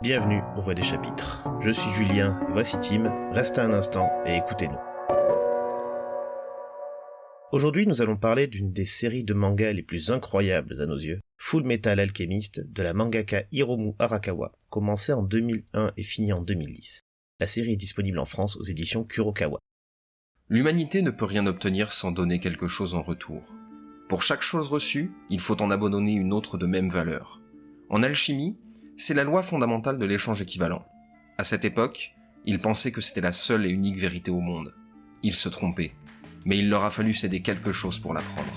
Bienvenue au Voix des chapitres. Je suis Julien voici Tim. Restez un instant et écoutez-nous. Aujourd'hui, nous allons parler d'une des séries de mangas les plus incroyables à nos yeux, Full Metal Alchemist de la mangaka Hiromu Arakawa, commencée en 2001 et finie en 2010. La série est disponible en France aux éditions Kurokawa. L'humanité ne peut rien obtenir sans donner quelque chose en retour. Pour chaque chose reçue, il faut en abandonner une autre de même valeur. En alchimie, c'est la loi fondamentale de l'échange équivalent. À cette époque, ils pensaient que c'était la seule et unique vérité au monde. Ils se trompaient, mais il leur a fallu céder quelque chose pour l'apprendre.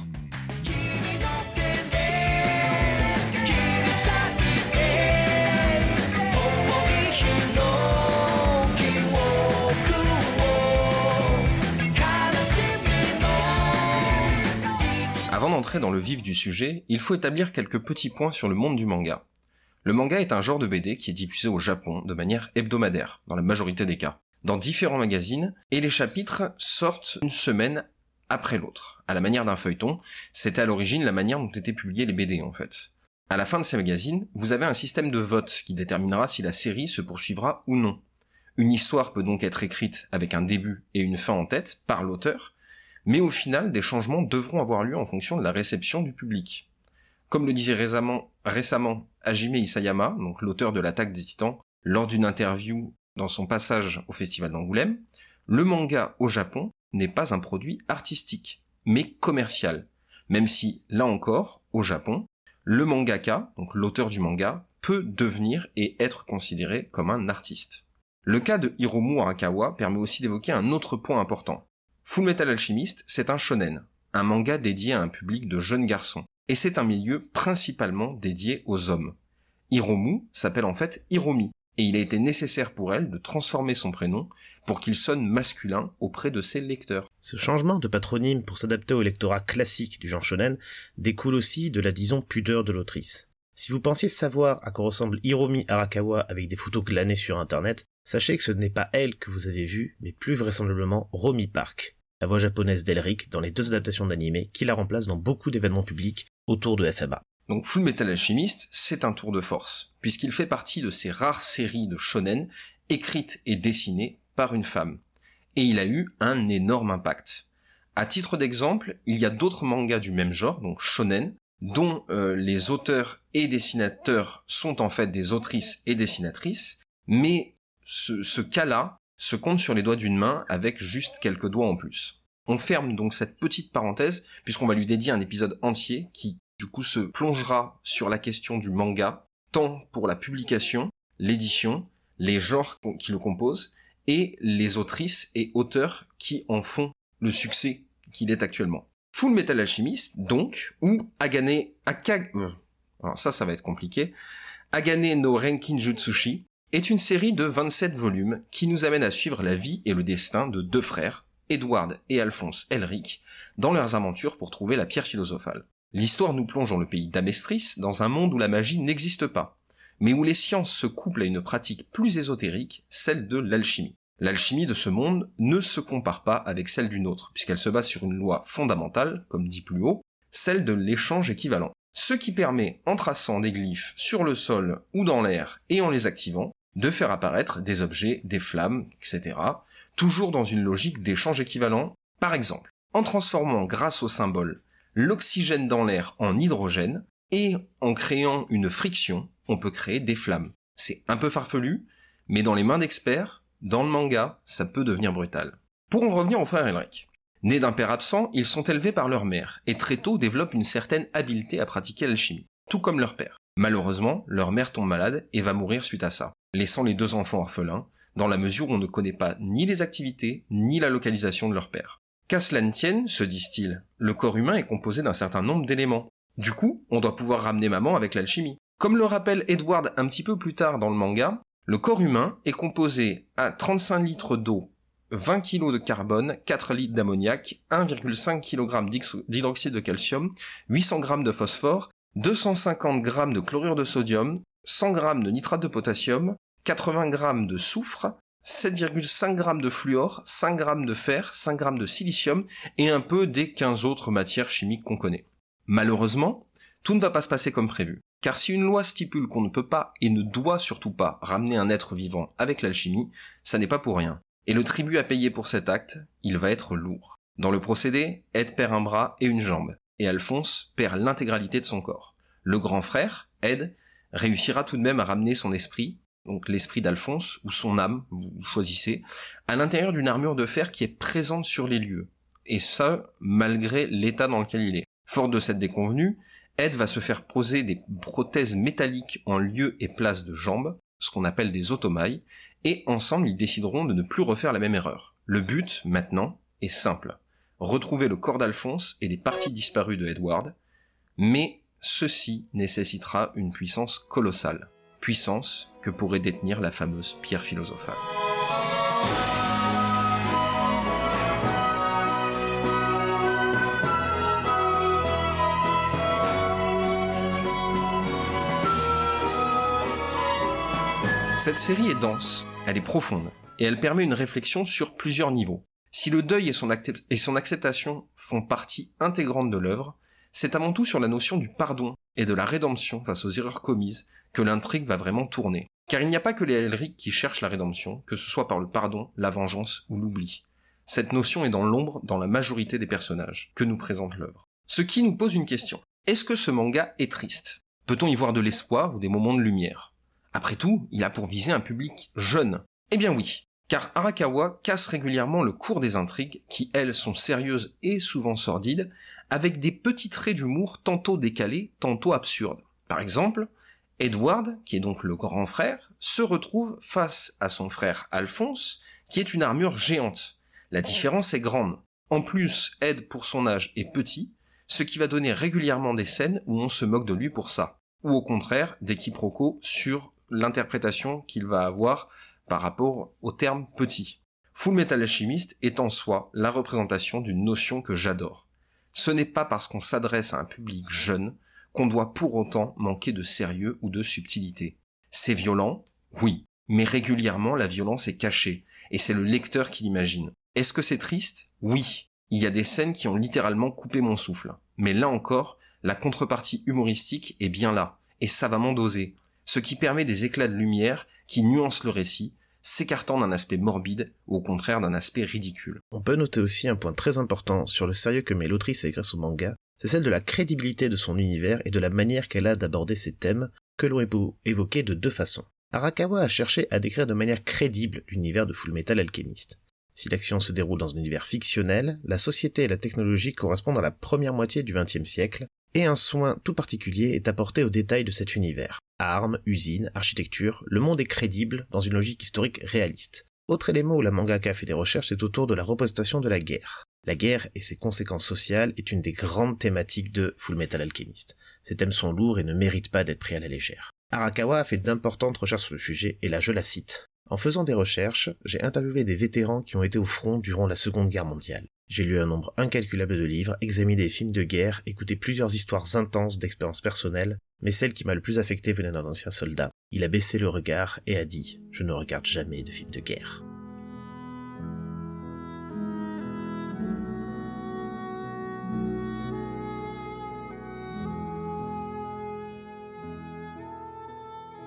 Avant d'entrer dans le vif du sujet, il faut établir quelques petits points sur le monde du manga. Le manga est un genre de BD qui est diffusé au Japon de manière hebdomadaire, dans la majorité des cas, dans différents magazines, et les chapitres sortent une semaine après l'autre, à la manière d'un feuilleton. C'était à l'origine la manière dont étaient publiés les BD en fait. À la fin de ces magazines, vous avez un système de vote qui déterminera si la série se poursuivra ou non. Une histoire peut donc être écrite avec un début et une fin en tête par l'auteur, mais au final, des changements devront avoir lieu en fonction de la réception du public. Comme le disait récemment, récemment Hajime Isayama, donc l'auteur de l'attaque des titans, lors d'une interview dans son passage au festival d'Angoulême, le manga au Japon n'est pas un produit artistique, mais commercial. Même si, là encore, au Japon, le mangaka, donc l'auteur du manga, peut devenir et être considéré comme un artiste. Le cas de Hiromu Arakawa permet aussi d'évoquer un autre point important. Full Metal Alchemist, c'est un shonen, un manga dédié à un public de jeunes garçons, et c'est un milieu principalement dédié aux hommes. Hiromu s'appelle en fait Hiromi, et il a été nécessaire pour elle de transformer son prénom pour qu'il sonne masculin auprès de ses lecteurs. Ce changement de patronyme pour s'adapter au lectorat classique du genre shonen découle aussi de la disons pudeur de l'autrice. Si vous pensiez savoir à quoi ressemble Hiromi Arakawa avec des photos glanées sur internet, sachez que ce n'est pas elle que vous avez vue, mais plus vraisemblablement Romy Park, la voix japonaise d'Elric dans les deux adaptations d'anime qui la remplace dans beaucoup d'événements publics autour de FMA. Donc Full Metal Alchemist, c'est un tour de force, puisqu'il fait partie de ces rares séries de shonen écrites et dessinées par une femme. Et il a eu un énorme impact. À titre d'exemple, il y a d'autres mangas du même genre, donc shonen, dont euh, les auteurs et dessinateurs sont en fait des autrices et dessinatrices, mais ce, ce cas-là se compte sur les doigts d'une main avec juste quelques doigts en plus. On ferme donc cette petite parenthèse puisqu'on va lui dédier un épisode entier qui du coup se plongera sur la question du manga, tant pour la publication, l'édition, les genres qui le composent, et les autrices et auteurs qui en font le succès qu'il est actuellement. Full Metal Alchemist, donc, ou Agane Akag... Euh, alors ça, ça va être compliqué. Agane no Renkinjutsushi est une série de 27 volumes qui nous amène à suivre la vie et le destin de deux frères, Edward et Alphonse Elric, dans leurs aventures pour trouver la pierre philosophale. L'histoire nous plonge dans le pays d'Amestris, dans un monde où la magie n'existe pas, mais où les sciences se couplent à une pratique plus ésotérique, celle de l'alchimie. L'alchimie de ce monde ne se compare pas avec celle d'une autre, puisqu'elle se base sur une loi fondamentale, comme dit plus haut, celle de l'échange équivalent. Ce qui permet, en traçant des glyphes sur le sol ou dans l'air et en les activant, de faire apparaître des objets, des flammes, etc., toujours dans une logique d'échange équivalent. Par exemple, en transformant grâce au symbole l'oxygène dans l'air en hydrogène, et en créant une friction, on peut créer des flammes. C'est un peu farfelu, mais dans les mains d'experts, dans le manga, ça peut devenir brutal. Pour en revenir aux frères Elric. Nés d'un père absent, ils sont élevés par leur mère, et très tôt développent une certaine habileté à pratiquer l'alchimie, tout comme leur père. Malheureusement, leur mère tombe malade et va mourir suite à ça, laissant les deux enfants orphelins, dans la mesure où on ne connaît pas ni les activités, ni la localisation de leur père. Qu'à cela tienne, se disent-ils, le corps humain est composé d'un certain nombre d'éléments. Du coup, on doit pouvoir ramener maman avec l'alchimie. Comme le rappelle Edward un petit peu plus tard dans le manga, le corps humain est composé à 35 litres d'eau, 20 kg de carbone, 4 litres d'ammoniac, 1,5 kg d'hydroxyde de calcium, 800 g de phosphore, 250 g de chlorure de sodium, 100 g de nitrate de potassium, 80 g de soufre, 7,5 g de fluor, 5 g de fer, 5 g de silicium et un peu des 15 autres matières chimiques qu'on connaît. Malheureusement, tout ne va pas se passer comme prévu. Car si une loi stipule qu'on ne peut pas et ne doit surtout pas ramener un être vivant avec l'alchimie, ça n'est pas pour rien. Et le tribut à payer pour cet acte, il va être lourd. Dans le procédé, Ed perd un bras et une jambe, Alphonse perd l'intégralité de son corps. Le grand frère, Ed, réussira tout de même à ramener son esprit, donc l'esprit d'Alphonse, ou son âme, vous choisissez, à l'intérieur d'une armure de fer qui est présente sur les lieux. Et ça, malgré l'état dans lequel il est. Fort de cette déconvenue, Ed va se faire poser des prothèses métalliques en lieu et place de jambes, ce qu'on appelle des automailles, et ensemble ils décideront de ne plus refaire la même erreur. Le but, maintenant, est simple. Retrouver le corps d'Alphonse et les parties disparues de Edward, mais ceci nécessitera une puissance colossale. Puissance que pourrait détenir la fameuse pierre philosophale. Cette série est dense, elle est profonde, et elle permet une réflexion sur plusieurs niveaux. Si le deuil et son, acceptation font partie intégrante de l'œuvre, c'est avant tout sur la notion du pardon et de la rédemption face aux erreurs commises que l'intrigue va vraiment tourner. Car il n'y a pas que les Elric qui cherchent la rédemption, que ce soit par le pardon, la vengeance ou l'oubli. Cette notion est dans l'ombre dans la majorité des personnages que nous présente l'œuvre. Ce qui nous pose une question. Est-ce que ce manga est triste? Peut-on y voir de l'espoir ou des moments de lumière? Après tout, il a pour viser un public jeune. Eh bien oui, car Arakawa casse régulièrement le cours des intrigues, qui elles sont sérieuses et souvent sordides, avec des petits traits d'humour tantôt décalés, tantôt absurdes. Par exemple, Edward, qui est donc le grand frère, se retrouve face à son frère Alphonse, qui est une armure géante. La différence est grande. En plus, Ed pour son âge est petit, ce qui va donner régulièrement des scènes où on se moque de lui pour ça. Ou au contraire, des quiproquos sur l'interprétation qu'il va avoir par rapport au terme petit. Full Metal Alchemist est en soi la représentation d'une notion que j'adore. Ce n'est pas parce qu'on s'adresse à un public jeune qu'on doit pour autant manquer de sérieux ou de subtilité. C'est violent, oui, mais régulièrement la violence est cachée, et c'est le lecteur qui l'imagine. Est-ce que c'est triste? Oui. Il y a des scènes qui ont littéralement coupé mon souffle. Mais là encore, la contrepartie humoristique est bien là, et savamment dosée, ce qui permet des éclats de lumière qui nuancent le récit, s'écartant d'un aspect morbide ou au contraire d'un aspect ridicule. On peut noter aussi un point très important sur le sérieux que met l'autrice à écrire son manga, c'est celle de la crédibilité de son univers et de la manière qu'elle a d'aborder ses thèmes, que l'on peut évoquer de deux façons. Arakawa a cherché à décrire de manière crédible l'univers de Fullmetal Alchemist. Si l'action se déroule dans un univers fictionnel, la société et la technologie correspondent à la première moitié du XXe siècle, et un soin tout particulier est apporté aux détails de cet univers. Armes, usines, architecture, le monde est crédible dans une logique historique réaliste. Autre élément où la mangaka fait des recherches est autour de la représentation de la guerre. La guerre et ses conséquences sociales est une des grandes thématiques de Fullmetal Alchemist. Ces thèmes sont lourds et ne méritent pas d'être pris à la légère. Arakawa a fait d'importantes recherches sur le sujet, et là je la cite. En faisant des recherches, j'ai interviewé des vétérans qui ont été au front durant la Seconde Guerre mondiale. J'ai lu un nombre incalculable de livres, examiné des films de guerre, écouté plusieurs histoires intenses d'expériences personnelles, mais celle qui m'a le plus affecté venait d'un ancien soldat. Il a baissé le regard et a dit ⁇ Je ne regarde jamais de films de guerre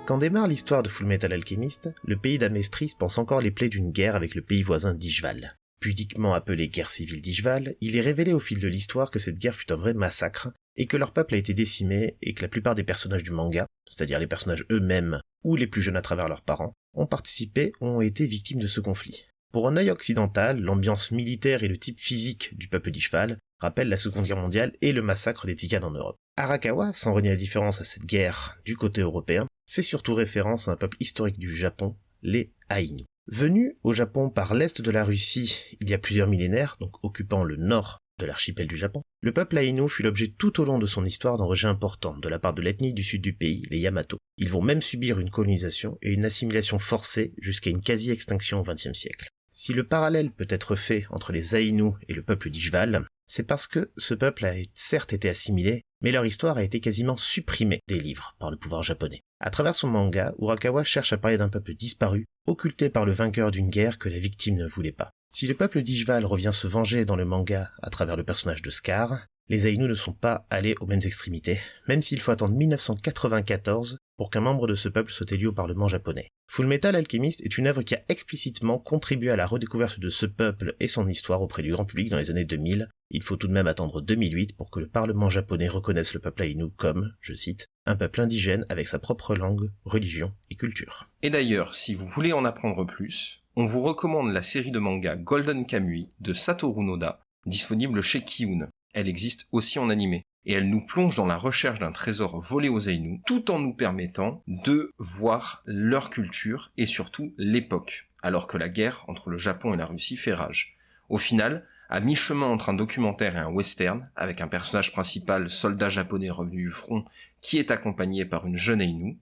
⁇ Quand démarre l'histoire de Fullmetal Alchemist, le pays d'Amestris pense encore les plaies d'une guerre avec le pays voisin d'Ishval. Pudiquement appelée guerre civile d'Ishval, il est révélé au fil de l'histoire que cette guerre fut un vrai massacre, et que leur peuple a été décimé, et que la plupart des personnages du manga, c'est-à-dire les personnages eux-mêmes, ou les plus jeunes à travers leurs parents, ont participé ou ont été victimes de ce conflit. Pour un œil occidental, l'ambiance militaire et le type physique du peuple d'Ishval rappellent la Seconde Guerre mondiale et le massacre des Tikanes en Europe. Arakawa, sans renier la différence à cette guerre du côté européen, fait surtout référence à un peuple historique du Japon, les Ainu. Venu au Japon par l'est de la Russie il y a plusieurs millénaires, donc occupant le nord de l'archipel du Japon, le peuple Ainu fut l'objet tout au long de son histoire d'un rejet important de la part de l'ethnie du sud du pays, les Yamato. Ils vont même subir une colonisation et une assimilation forcée jusqu'à une quasi-extinction au XXe siècle. Si le parallèle peut être fait entre les Ainu et le peuple d'Ishval, c'est parce que ce peuple a certes été assimilé, mais leur histoire a été quasiment supprimée des livres par le pouvoir japonais. À travers son manga, Urakawa cherche à parler d'un peuple disparu, occulté par le vainqueur d'une guerre que la victime ne voulait pas. Si le peuple d'Ishval revient se venger dans le manga à travers le personnage de Scar, les Ainu ne sont pas allés aux mêmes extrémités, même s'il faut attendre 1994 pour qu'un membre de ce peuple soit élu au Parlement japonais. Full Metal Alchemist est une œuvre qui a explicitement contribué à la redécouverte de ce peuple et son histoire auprès du grand public dans les années 2000. Il faut tout de même attendre 2008 pour que le Parlement japonais reconnaisse le peuple Ainu comme, je cite, un peuple indigène avec sa propre langue, religion et culture. Et d'ailleurs, si vous voulez en apprendre plus, on vous recommande la série de manga Golden Kamui de Satoru Noda, disponible chez Kiun. Elle existe aussi en animé et elle nous plonge dans la recherche d'un trésor volé aux Ainu, tout en nous permettant de voir leur culture et surtout l'époque, alors que la guerre entre le Japon et la Russie fait rage. Au final, à mi-chemin entre un documentaire et un western, avec un personnage principal, soldat japonais revenu du front, qui est accompagné par une jeune Ainu,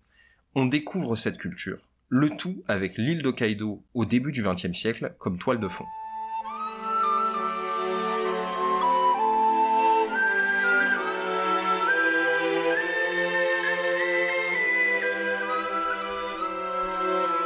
on découvre cette culture, le tout avec l'île d'Hokkaido au début du XXe siècle comme toile de fond.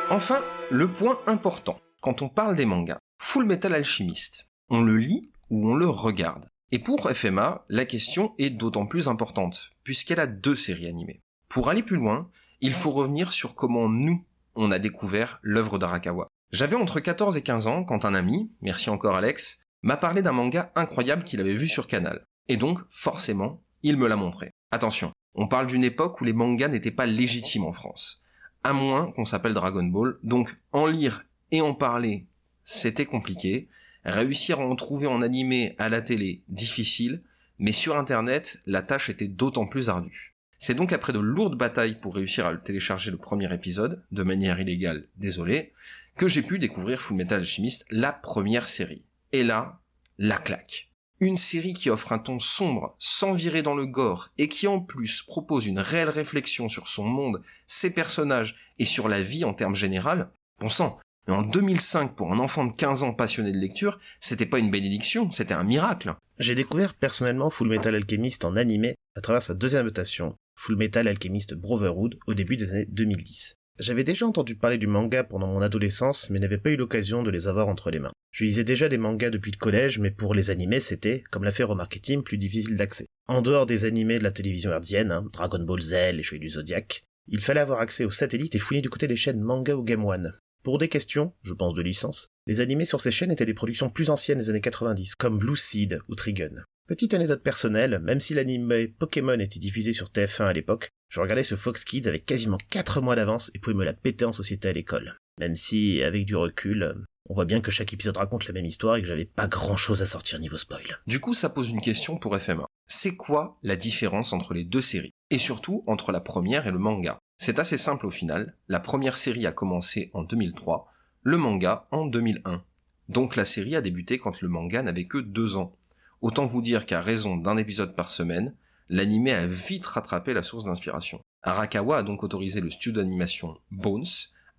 Enfin, le point important, quand on parle des mangas, Full Metal Alchemist, on le lit ou on le regarde Et pour FMA, la question est d'autant plus importante, puisqu'elle a deux séries animées. Pour aller plus loin, il faut revenir sur comment nous, on a découvert l'œuvre d'Arakawa. J'avais entre 14 et 15 ans quand un ami, merci encore Alex, m'a parlé d'un manga incroyable qu'il avait vu sur Canal. Et donc, forcément, il me l'a montré. Attention, on parle d'une époque où les mangas n'étaient pas légitimes en France à moins qu'on s'appelle Dragon Ball. Donc en lire et en parler, c'était compliqué. Réussir à en trouver en animé à la télé, difficile, mais sur internet, la tâche était d'autant plus ardue. C'est donc après de lourdes batailles pour réussir à télécharger le premier épisode, de manière illégale, désolé, que j'ai pu découvrir Fullmetal Alchemist, la première série. Et là, la claque. Une série qui offre un ton sombre, sans virer dans le gore, et qui en plus propose une réelle réflexion sur son monde, ses personnages et sur la vie en termes général, bon sang, mais en 2005, pour un enfant de 15 ans passionné de lecture, c'était pas une bénédiction, c'était un miracle. J'ai découvert personnellement Full Metal Alchemist en animé à travers sa deuxième adaptation, Full Metal Alchemist Brotherhood, au début des années 2010. J'avais déjà entendu parler du manga pendant mon adolescence, mais n'avais pas eu l'occasion de les avoir entre les mains. Je lisais déjà des mangas depuis le collège, mais pour les animés, c'était, comme l'a fait remarquer Tim, plus difficile d'accès. En dehors des animés de la télévision herdienne, hein, Dragon Ball Z, les Chevaliers du Zodiac, il fallait avoir accès aux satellites et fouiller du côté des chaînes Manga ou Game One. Pour des questions, je pense de licence, les animés sur ces chaînes étaient des productions plus anciennes des années 90, comme Blue Seed ou Trigun. Petite anecdote personnelle, même si l'anime Pokémon était diffusé sur TF1 à l'époque, je regardais ce Fox Kids avec quasiment 4 mois d'avance et pouvais me la péter en société à l'école. Même si, avec du recul, on voit bien que chaque épisode raconte la même histoire et que j'avais pas grand chose à sortir niveau spoil. Du coup, ça pose une question pour FMA. C'est quoi la différence entre les deux séries? Et surtout, entre la première et le manga? C'est assez simple au final. La première série a commencé en 2003, le manga en 2001. Donc la série a débuté quand le manga n'avait que deux ans. Autant vous dire qu'à raison d'un épisode par semaine, l'anime a vite rattrapé la source d'inspiration. Arakawa a donc autorisé le studio d'animation Bones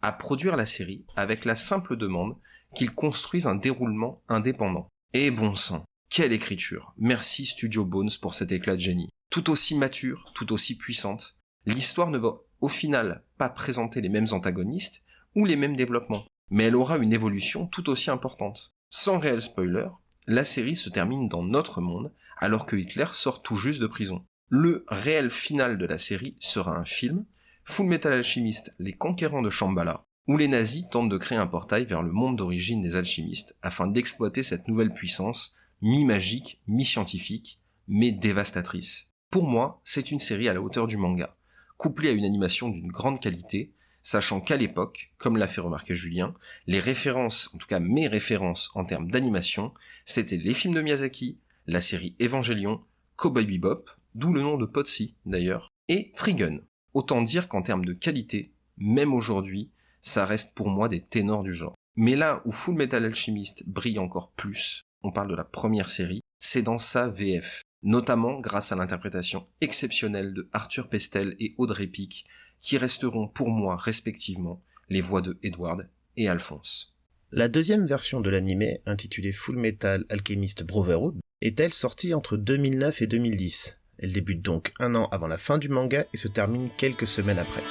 à produire la série avec la simple demande qu'il construise un déroulement indépendant. Et bon sang, quelle écriture Merci Studio Bones pour cet éclat de génie. Tout aussi mature, tout aussi puissante, l'histoire ne va au final pas présenter les mêmes antagonistes ou les mêmes développements, mais elle aura une évolution tout aussi importante. Sans réel spoiler, la série se termine dans notre monde alors que Hitler sort tout juste de prison. Le réel final de la série sera un film, Full Metal Alchemist, les conquérants de Shambhala, où les nazis tentent de créer un portail vers le monde d'origine des alchimistes afin d'exploiter cette nouvelle puissance, mi-magique, mi-scientifique, mais dévastatrice. Pour moi, c'est une série à la hauteur du manga, couplée à une animation d'une grande qualité, sachant qu'à l'époque, comme l'a fait remarquer Julien, les références, en tout cas mes références en termes d'animation, c'était les films de Miyazaki, la série Evangelion, Cowboy Bebop, d'où le nom de Potsy d'ailleurs, et Trigun. Autant dire qu'en termes de qualité, même aujourd'hui, ça reste pour moi des ténors du genre. Mais là où Full Metal Alchemist brille encore plus, on parle de la première série, c'est dans sa VF, notamment grâce à l'interprétation exceptionnelle de Arthur Pestel et Audrey Pic, qui resteront pour moi respectivement les voix de Edward et Alphonse. La deuxième version de l'anime, intitulée Full Metal Alchemist Brotherhood, est-elle sortie entre 2009 et 2010. Elle débute donc un an avant la fin du manga et se termine quelques semaines après.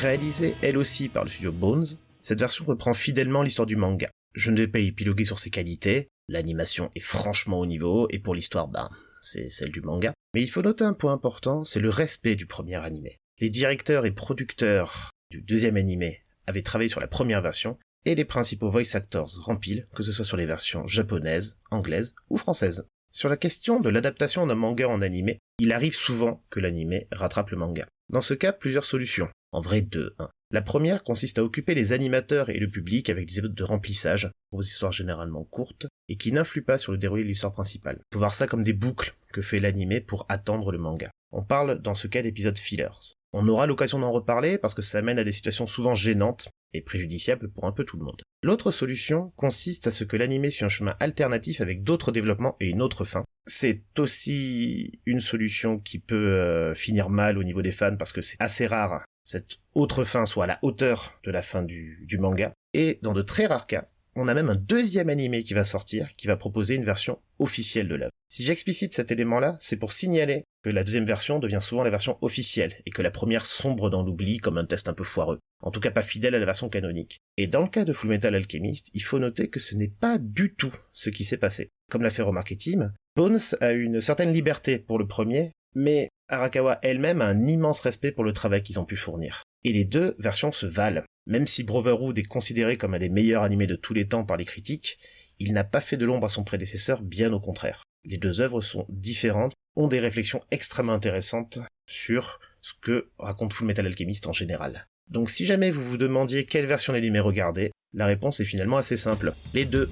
Réalisée elle aussi par le studio Bones, cette version reprend fidèlement l'histoire du manga. Je ne vais pas épiloguer sur ses qualités, l'animation est franchement au niveau, et pour l'histoire, ben, c'est celle du manga. Mais il faut noter un point important, c'est le respect du premier animé. Les directeurs et producteurs du deuxième animé avaient travaillé sur la première version, et les principaux voice actors remplissent, que ce soit sur les versions japonaises, anglaises ou françaises. Sur la question de l'adaptation d'un manga en animé, il arrive souvent que l'animé rattrape le manga. Dans ce cas, plusieurs solutions. En vrai, deux. Hein. La première consiste à occuper les animateurs et le public avec des épisodes de remplissage, pour des histoires généralement courtes, et qui n'influent pas sur le déroulé de l'histoire principale. Peut voir ça comme des boucles que fait l'animé pour attendre le manga. On parle dans ce cas d'épisodes fillers. On aura l'occasion d'en reparler parce que ça mène à des situations souvent gênantes et préjudiciables pour un peu tout le monde. L'autre solution consiste à ce que l'animé suit un chemin alternatif avec d'autres développements et une autre fin. C'est aussi une solution qui peut euh, finir mal au niveau des fans parce que c'est assez rare cette autre fin soit à la hauteur de la fin du, manga. Et dans de très rares cas, on a même un deuxième animé qui va sortir, qui va proposer une version officielle de l'œuvre. Si j'explicite cet élément-là, c'est pour signaler que la deuxième version devient souvent la version officielle, et que la première sombre dans l'oubli comme un test un peu foireux. En tout cas pas fidèle à la version canonique. Et dans le cas de Fullmetal Alchemist, il faut noter que ce n'est pas du tout ce qui s'est passé. Comme l'a fait remarquer Tim, Bones a une certaine liberté pour le premier, mais Arakawa elle-même a un immense respect pour le travail qu'ils ont pu fournir. Et les deux versions se valent. Même si Brotherhood est considéré comme un des meilleurs animés de tous les temps par les critiques, il n'a pas fait de l'ombre à son prédécesseur, bien au contraire. Les deux œuvres sont différentes, ont des réflexions extrêmement intéressantes sur ce que raconte Full Metal Alchemist en général. Donc si jamais vous vous demandiez quelle version d'animé regarder, la réponse est finalement assez simple. Les deux.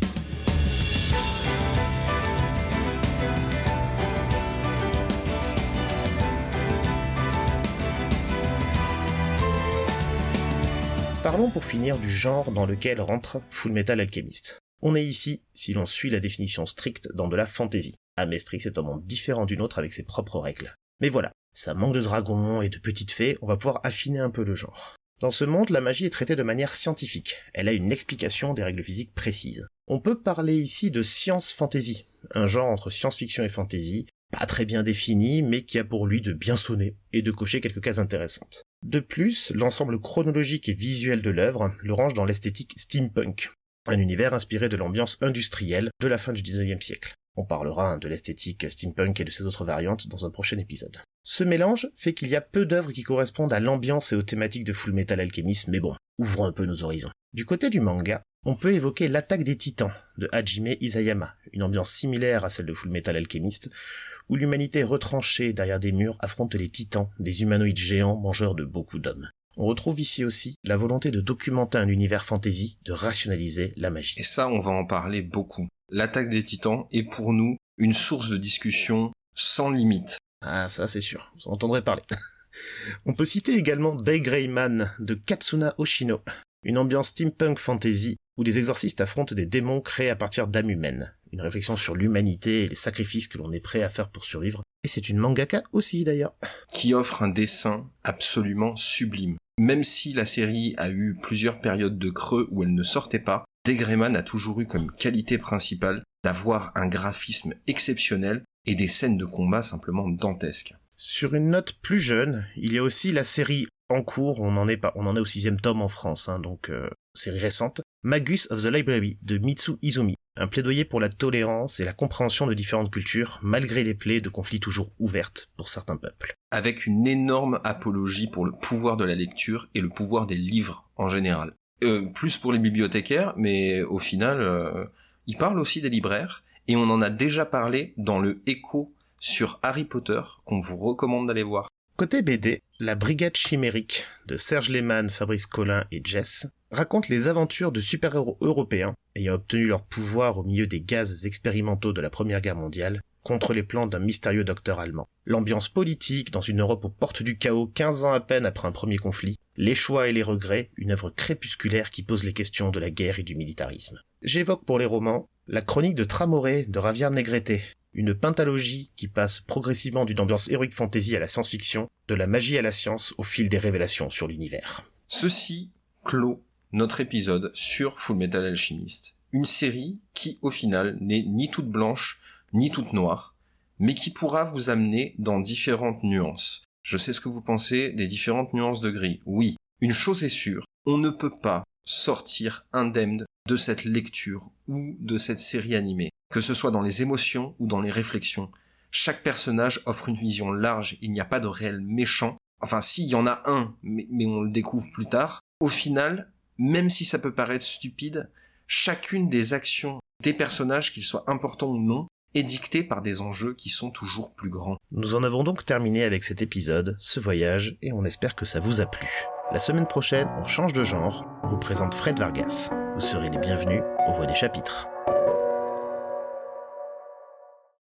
Parlons pour finir du genre dans lequel rentre Full Metal Alchemist. On est ici, si l'on suit la définition stricte, dans de la fantasy. Amestrix est un monde différent d'une autre avec ses propres règles. Mais voilà, ça manque de dragons et de petites fées, on va pouvoir affiner un peu le genre. Dans ce monde, la magie est traitée de manière scientifique. Elle a une explication des règles physiques précises. On peut parler ici de science fantasy, un genre entre science-fiction et fantasy, pas très bien défini, mais qui a pour lui de bien sonner et de cocher quelques cases intéressantes. De plus, l'ensemble chronologique et visuel de l'œuvre le range dans l'esthétique steampunk, un univers inspiré de l'ambiance industrielle de la fin du 19e siècle. On parlera hein, de l'esthétique steampunk et de ses autres variantes dans un prochain épisode. Ce mélange fait qu'il y a peu d'œuvres qui correspondent à l'ambiance et aux thématiques de Full Metal Alchemist, mais bon, ouvrons un peu nos horizons. Du côté du manga, on peut évoquer l'attaque des titans de Hajime Isayama, une ambiance similaire à celle de Full Metal Alchemist, où l'humanité retranchée derrière des murs affronte les titans, des humanoïdes géants mangeurs de beaucoup d'hommes. On retrouve ici aussi la volonté de documenter un univers fantasy, de rationaliser la magie. Et ça, on va en parler beaucoup. L'attaque des titans est pour nous une source de discussion sans limite. Ah, ça c'est sûr, vous en entendrez parler. on peut citer également Day Greyman de Katsuna Oshino, une ambiance steampunk fantasy où des exorcistes affrontent des démons créés à partir d'âmes humaines. Une réflexion sur l'humanité et les sacrifices que l'on est prêt à faire pour survivre. Et c'est une mangaka aussi d'ailleurs. Qui offre un dessin absolument sublime. Même si la série a eu plusieurs périodes de creux où elle ne sortait pas, Degreyman a toujours eu comme qualité principale d'avoir un graphisme exceptionnel et des scènes de combat simplement dantesques. Sur une note plus jeune, il y a aussi la série en cours, on en est pas, on en est au sixième tome en France, hein, donc euh, série récente, Magus of the Library de Mitsu Izumi, un plaidoyer pour la tolérance et la compréhension de différentes cultures, malgré les plaies de conflits toujours ouvertes pour certains peuples. Avec une énorme apologie pour le pouvoir de la lecture et le pouvoir des livres en général. Euh, plus pour les bibliothécaires, mais au final, euh, il parle aussi des libraires, et on en a déjà parlé dans le écho sur Harry Potter qu'on vous recommande d'aller voir. Côté BD, La Brigade Chimérique de Serge Lehmann, Fabrice Collin et Jess raconte les aventures de super-héros européens ayant obtenu leur pouvoir au milieu des gaz expérimentaux de la Première Guerre mondiale contre les plans d'un mystérieux docteur allemand. L'ambiance politique dans une Europe aux portes du chaos 15 ans à peine après un premier conflit, les choix et les regrets, une œuvre crépusculaire qui pose les questions de la guerre et du militarisme. J'évoque pour les romans la chronique de Tramoré de Ravière Negrete, une pentalogie qui passe progressivement d'une ambiance héroïque fantasy à la science-fiction, de la magie à la science au fil des révélations sur l'univers. Ceci clôt notre épisode sur Full Metal Alchemist. Une série qui, au final, n'est ni toute blanche, ni toute noire, mais qui pourra vous amener dans différentes nuances. Je sais ce que vous pensez des différentes nuances de gris. Oui, Une chose est sûre, on ne peut pas sortir indemne de cette lecture ou de cette série animée, que ce soit dans les émotions ou dans les réflexions. Chaque personnage offre une vision large, il n'y a pas de réel méchant. Enfin, si, il y en a un, mais, mais on le découvre plus tard. Au final, même si ça peut paraître stupide, chacune des actions des personnages, qu'ils soient importants ou non, est dictée par des enjeux qui sont toujours plus grands. Nous en avons donc terminé avec cet épisode, ce voyage, et on espère que ça vous a plu. La semaine prochaine, on change de genre, on vous présente Fred Vargas. Vous serez les bienvenus aux voix des chapitres.